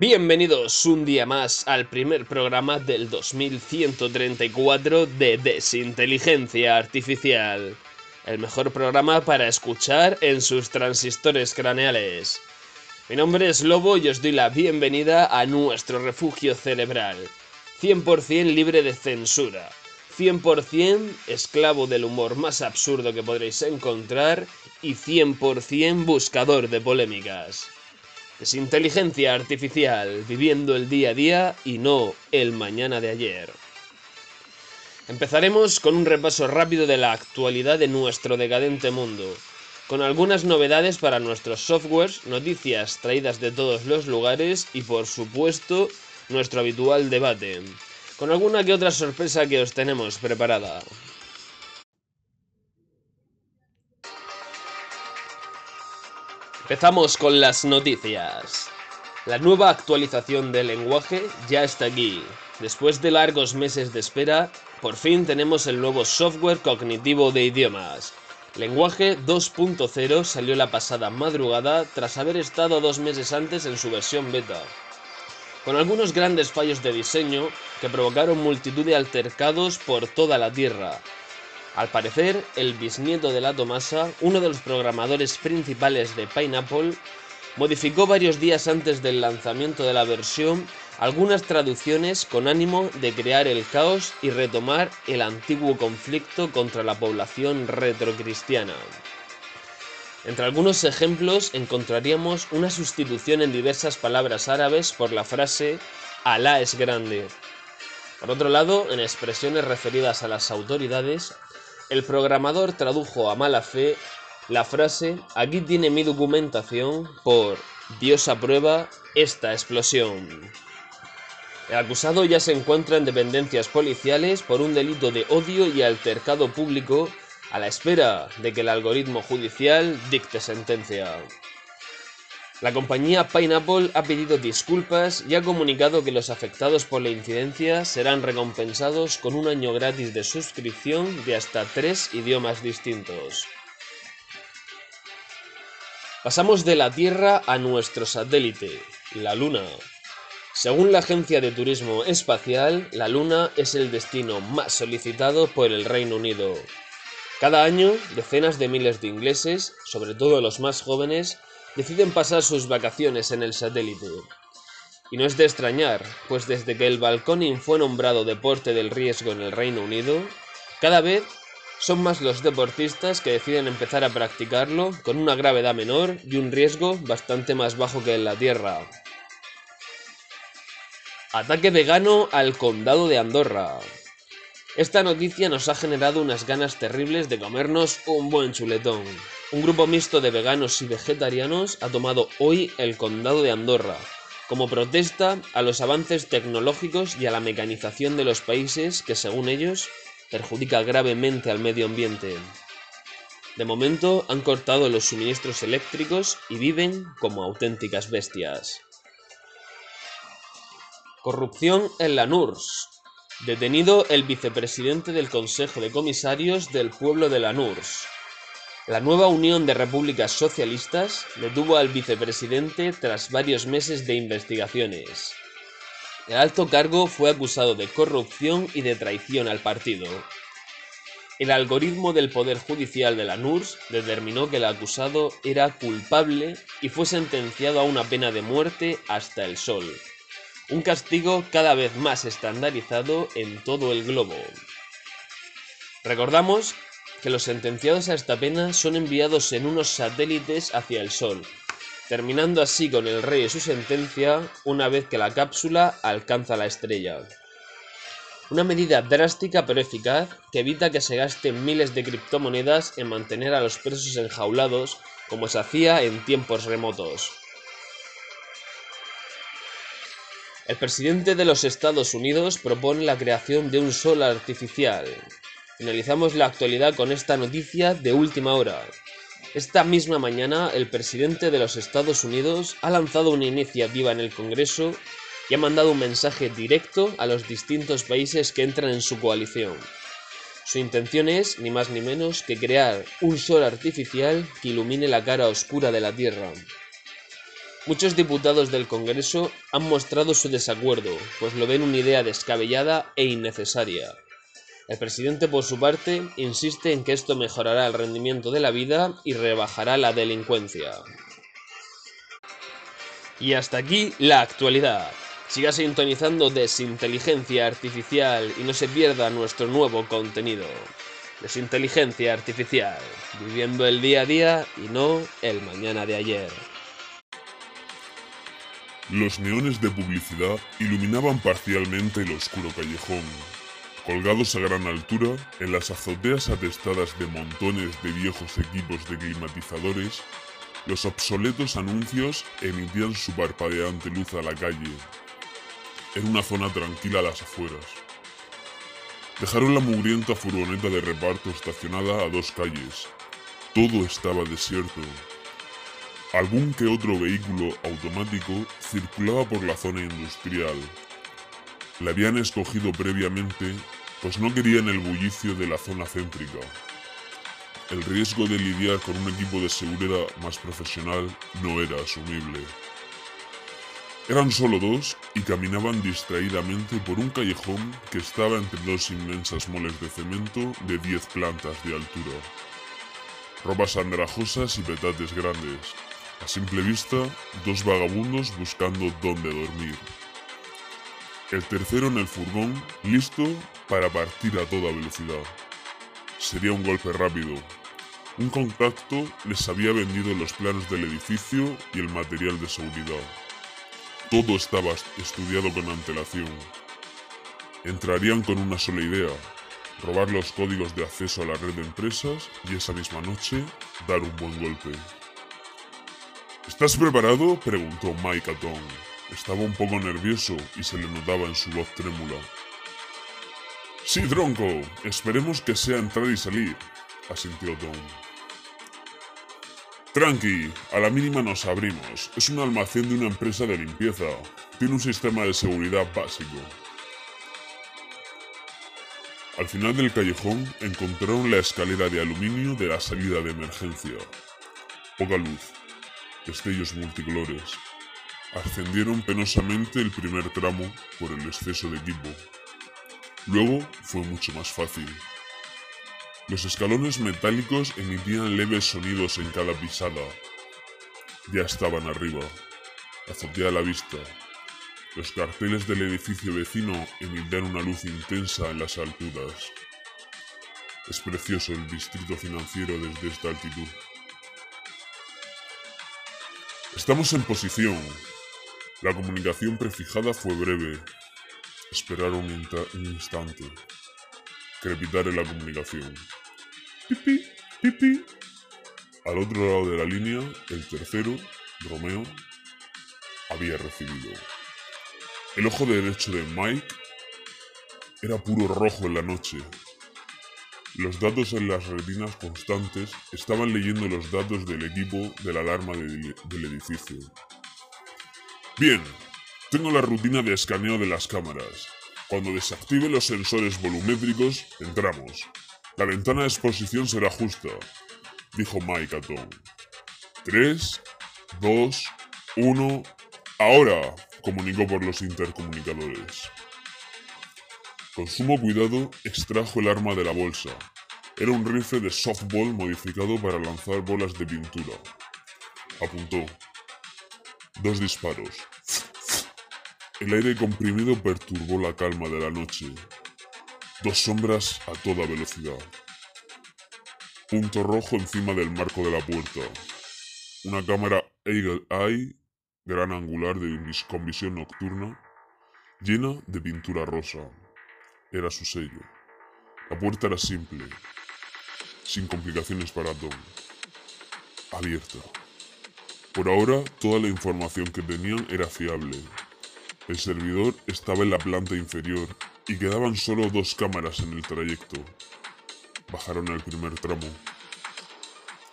Bienvenidos un día más al primer programa del 2134 de Desinteligencia Artificial. El mejor programa para escuchar en sus transistores craneales. Mi nombre es Lobo y os doy la bienvenida a nuestro refugio cerebral. 100% libre de censura. 100% esclavo del humor más absurdo que podréis encontrar y 100% buscador de polémicas. Es inteligencia artificial, viviendo el día a día y no el mañana de ayer. Empezaremos con un repaso rápido de la actualidad de nuestro decadente mundo, con algunas novedades para nuestros softwares, noticias traídas de todos los lugares y por supuesto nuestro habitual debate, con alguna que otra sorpresa que os tenemos preparada. Empezamos con las noticias. La nueva actualización del lenguaje ya está aquí. Después de largos meses de espera, por fin tenemos el nuevo software cognitivo de idiomas. Lenguaje 2.0 salió la pasada madrugada tras haber estado dos meses antes en su versión beta. Con algunos grandes fallos de diseño que provocaron multitud de altercados por toda la Tierra, al parecer, el bisnieto de la Tomasa, uno de los programadores principales de Pineapple, modificó varios días antes del lanzamiento de la versión algunas traducciones con ánimo de crear el caos y retomar el antiguo conflicto contra la población retrocristiana. Entre algunos ejemplos encontraríamos una sustitución en diversas palabras árabes por la frase Alá es grande. Por otro lado, en expresiones referidas a las autoridades, el programador tradujo a mala fe la frase aquí tiene mi documentación por Dios aprueba esta explosión. El acusado ya se encuentra en dependencias policiales por un delito de odio y altercado público a la espera de que el algoritmo judicial dicte sentencia. La compañía Pineapple ha pedido disculpas y ha comunicado que los afectados por la incidencia serán recompensados con un año gratis de suscripción de hasta tres idiomas distintos. Pasamos de la Tierra a nuestro satélite, la Luna. Según la Agencia de Turismo Espacial, la Luna es el destino más solicitado por el Reino Unido. Cada año, decenas de miles de ingleses, sobre todo los más jóvenes, deciden pasar sus vacaciones en el satélite. Y no es de extrañar, pues desde que el balconing fue nombrado deporte del riesgo en el Reino Unido, cada vez son más los deportistas que deciden empezar a practicarlo con una gravedad menor y un riesgo bastante más bajo que en la Tierra. Ataque vegano al condado de Andorra. Esta noticia nos ha generado unas ganas terribles de comernos un buen chuletón. Un grupo mixto de veganos y vegetarianos ha tomado hoy el condado de Andorra, como protesta a los avances tecnológicos y a la mecanización de los países que, según ellos, perjudica gravemente al medio ambiente. De momento han cortado los suministros eléctricos y viven como auténticas bestias. Corrupción en la NURSS. Detenido el vicepresidente del Consejo de Comisarios del pueblo de la NURSS. La nueva Unión de Repúblicas Socialistas detuvo al vicepresidente tras varios meses de investigaciones. El alto cargo fue acusado de corrupción y de traición al partido. El algoritmo del Poder Judicial de la NURSS determinó que el acusado era culpable y fue sentenciado a una pena de muerte hasta el sol. Un castigo cada vez más estandarizado en todo el globo. Recordamos que los sentenciados a esta pena son enviados en unos satélites hacia el Sol, terminando así con el rey y su sentencia una vez que la cápsula alcanza la estrella. Una medida drástica pero eficaz que evita que se gasten miles de criptomonedas en mantener a los presos enjaulados como se hacía en tiempos remotos. El presidente de los Estados Unidos propone la creación de un sol artificial, Finalizamos la actualidad con esta noticia de última hora. Esta misma mañana el presidente de los Estados Unidos ha lanzado una iniciativa en el Congreso y ha mandado un mensaje directo a los distintos países que entran en su coalición. Su intención es, ni más ni menos, que crear un sol artificial que ilumine la cara oscura de la Tierra. Muchos diputados del Congreso han mostrado su desacuerdo, pues lo ven una idea descabellada e innecesaria. El presidente, por su parte, insiste en que esto mejorará el rendimiento de la vida y rebajará la delincuencia. Y hasta aquí la actualidad. Siga sintonizando Desinteligencia Artificial y no se pierda nuestro nuevo contenido. Desinteligencia Artificial, viviendo el día a día y no el mañana de ayer. Los neones de publicidad iluminaban parcialmente el oscuro callejón. Colgados a gran altura, en las azoteas atestadas de montones de viejos equipos de climatizadores, los obsoletos anuncios emitían su parpadeante luz a la calle. En una zona tranquila a las afueras. Dejaron la mugrienta furgoneta de reparto estacionada a dos calles. Todo estaba desierto. Algún que otro vehículo automático circulaba por la zona industrial. La habían escogido previamente, pues no querían el bullicio de la zona céntrica. El riesgo de lidiar con un equipo de seguridad más profesional no era asumible. Eran solo dos y caminaban distraídamente por un callejón que estaba entre dos inmensas moles de cemento de 10 plantas de altura. Ropas andrajosas y petates grandes, a simple vista, dos vagabundos buscando dónde dormir. El tercero en el furgón, listo para partir a toda velocidad. Sería un golpe rápido. Un contacto les había vendido los planos del edificio y el material de seguridad. Todo estaba estudiado con antelación. Entrarían con una sola idea, robar los códigos de acceso a la red de empresas y esa misma noche dar un buen golpe. ¿Estás preparado? preguntó Mike a Tom. Estaba un poco nervioso y se le notaba en su voz trémula. Sí, tronco. Esperemos que sea entrar y salir, asintió Tom. Tranqui, a la mínima nos abrimos. Es un almacén de una empresa de limpieza. Tiene un sistema de seguridad básico. Al final del callejón encontraron la escalera de aluminio de la salida de emergencia. Poca luz, destellos multicolores. Ascendieron penosamente el primer tramo por el exceso de equipo. Luego fue mucho más fácil. Los escalones metálicos emitían leves sonidos en cada pisada. Ya estaban arriba, azotea la vista. Los carteles del edificio vecino emitían una luz intensa en las alturas. Es precioso el distrito financiero desde esta altitud. Estamos en posición. La comunicación prefijada fue breve. Esperaron un, instante. Crepitar en la comunicación. Pipi, pipi. Al otro lado de la línea, el tercero, Romeo, había recibido. El ojo derecho de Mike era puro rojo en la noche. Los datos en las retinas constantes estaban leyendo los datos del equipo de la alarma del edificio. Bien, tengo la rutina de escaneo de las cámaras. Cuando desactive los sensores volumétricos, entramos. La ventana de exposición será justa, dijo Mike a Tom. Tres, dos, uno, ahora, comunicó por los intercomunicadores. Con sumo cuidado extrajo el arma de la bolsa. Era un rifle de softball modificado para lanzar bolas de pintura. Apuntó. Dos disparos. El aire comprimido perturbó la calma de la noche. Dos sombras a toda velocidad. Punto rojo encima del marco de la puerta. Una cámara Eagle Eye, gran angular de con visión nocturna, llena de pintura rosa. Era su sello. La puerta era simple, sin complicaciones para Tom. Abierta. Por ahora, toda la información que tenían era fiable. El servidor estaba en la planta inferior y quedaban solo dos cámaras en el trayecto. Bajaron al primer tramo.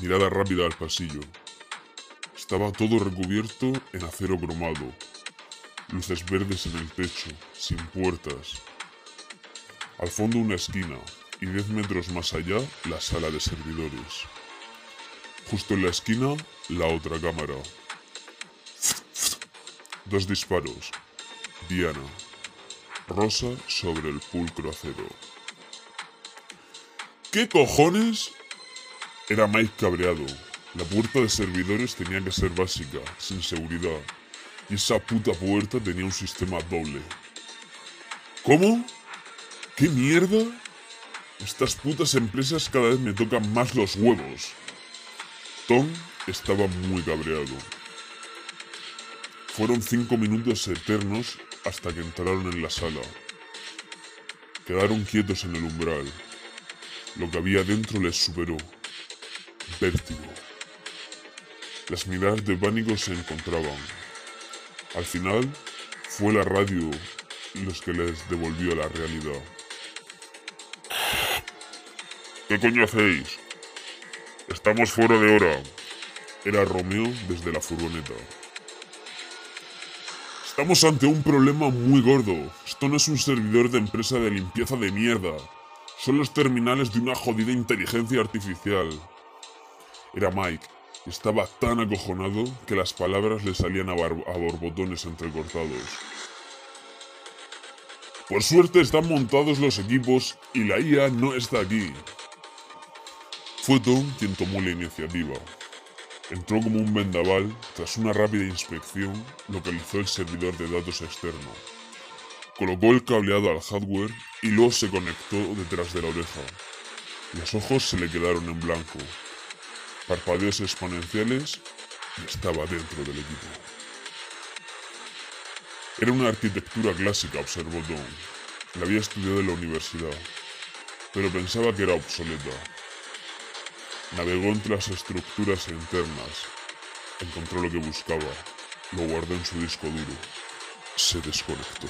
Mirada rápida al pasillo. Estaba todo recubierto en acero cromado. Luces verdes en el techo, sin puertas. Al fondo una esquina y 10 metros más allá la sala de servidores. Justo en la esquina, la otra cámara. Dos disparos. Diana. Rosa sobre el pulcro acero. ¿Qué cojones? Era Mike cabreado. La puerta de servidores tenía que ser básica, sin seguridad. Y esa puta puerta tenía un sistema doble. ¿Cómo? ¿Qué mierda? Estas putas empresas cada vez me tocan más los huevos. Tom estaba muy cabreado. Fueron cinco minutos eternos hasta que entraron en la sala. Quedaron quietos en el umbral. Lo que había dentro les superó. Vértigo. Las miradas de pánico se encontraban. Al final, fue la radio los que les devolvió la realidad. ¿Qué coño hacéis? Estamos fuera de hora. Era Romeo desde la furgoneta. Estamos ante un problema muy gordo. Esto no es un servidor de empresa de limpieza de mierda. Son los terminales de una jodida inteligencia artificial. Era Mike. Estaba tan acojonado que las palabras le salían a, a borbotones entrecortados. Por suerte están montados los equipos y la IA no está aquí. Fue Tom quien tomó la iniciativa. Entró como un vendaval, tras una rápida inspección, localizó el servidor de datos externo. Colocó el cableado al hardware y luego se conectó detrás de la oreja. Los ojos se le quedaron en blanco. Parpadeos exponenciales y estaba dentro del equipo. Era una arquitectura clásica, observó Don. La había estudiado en la universidad, pero pensaba que era obsoleta. Navegó entre las estructuras internas. Encontró lo que buscaba. Lo guardó en su disco duro. Se desconectó.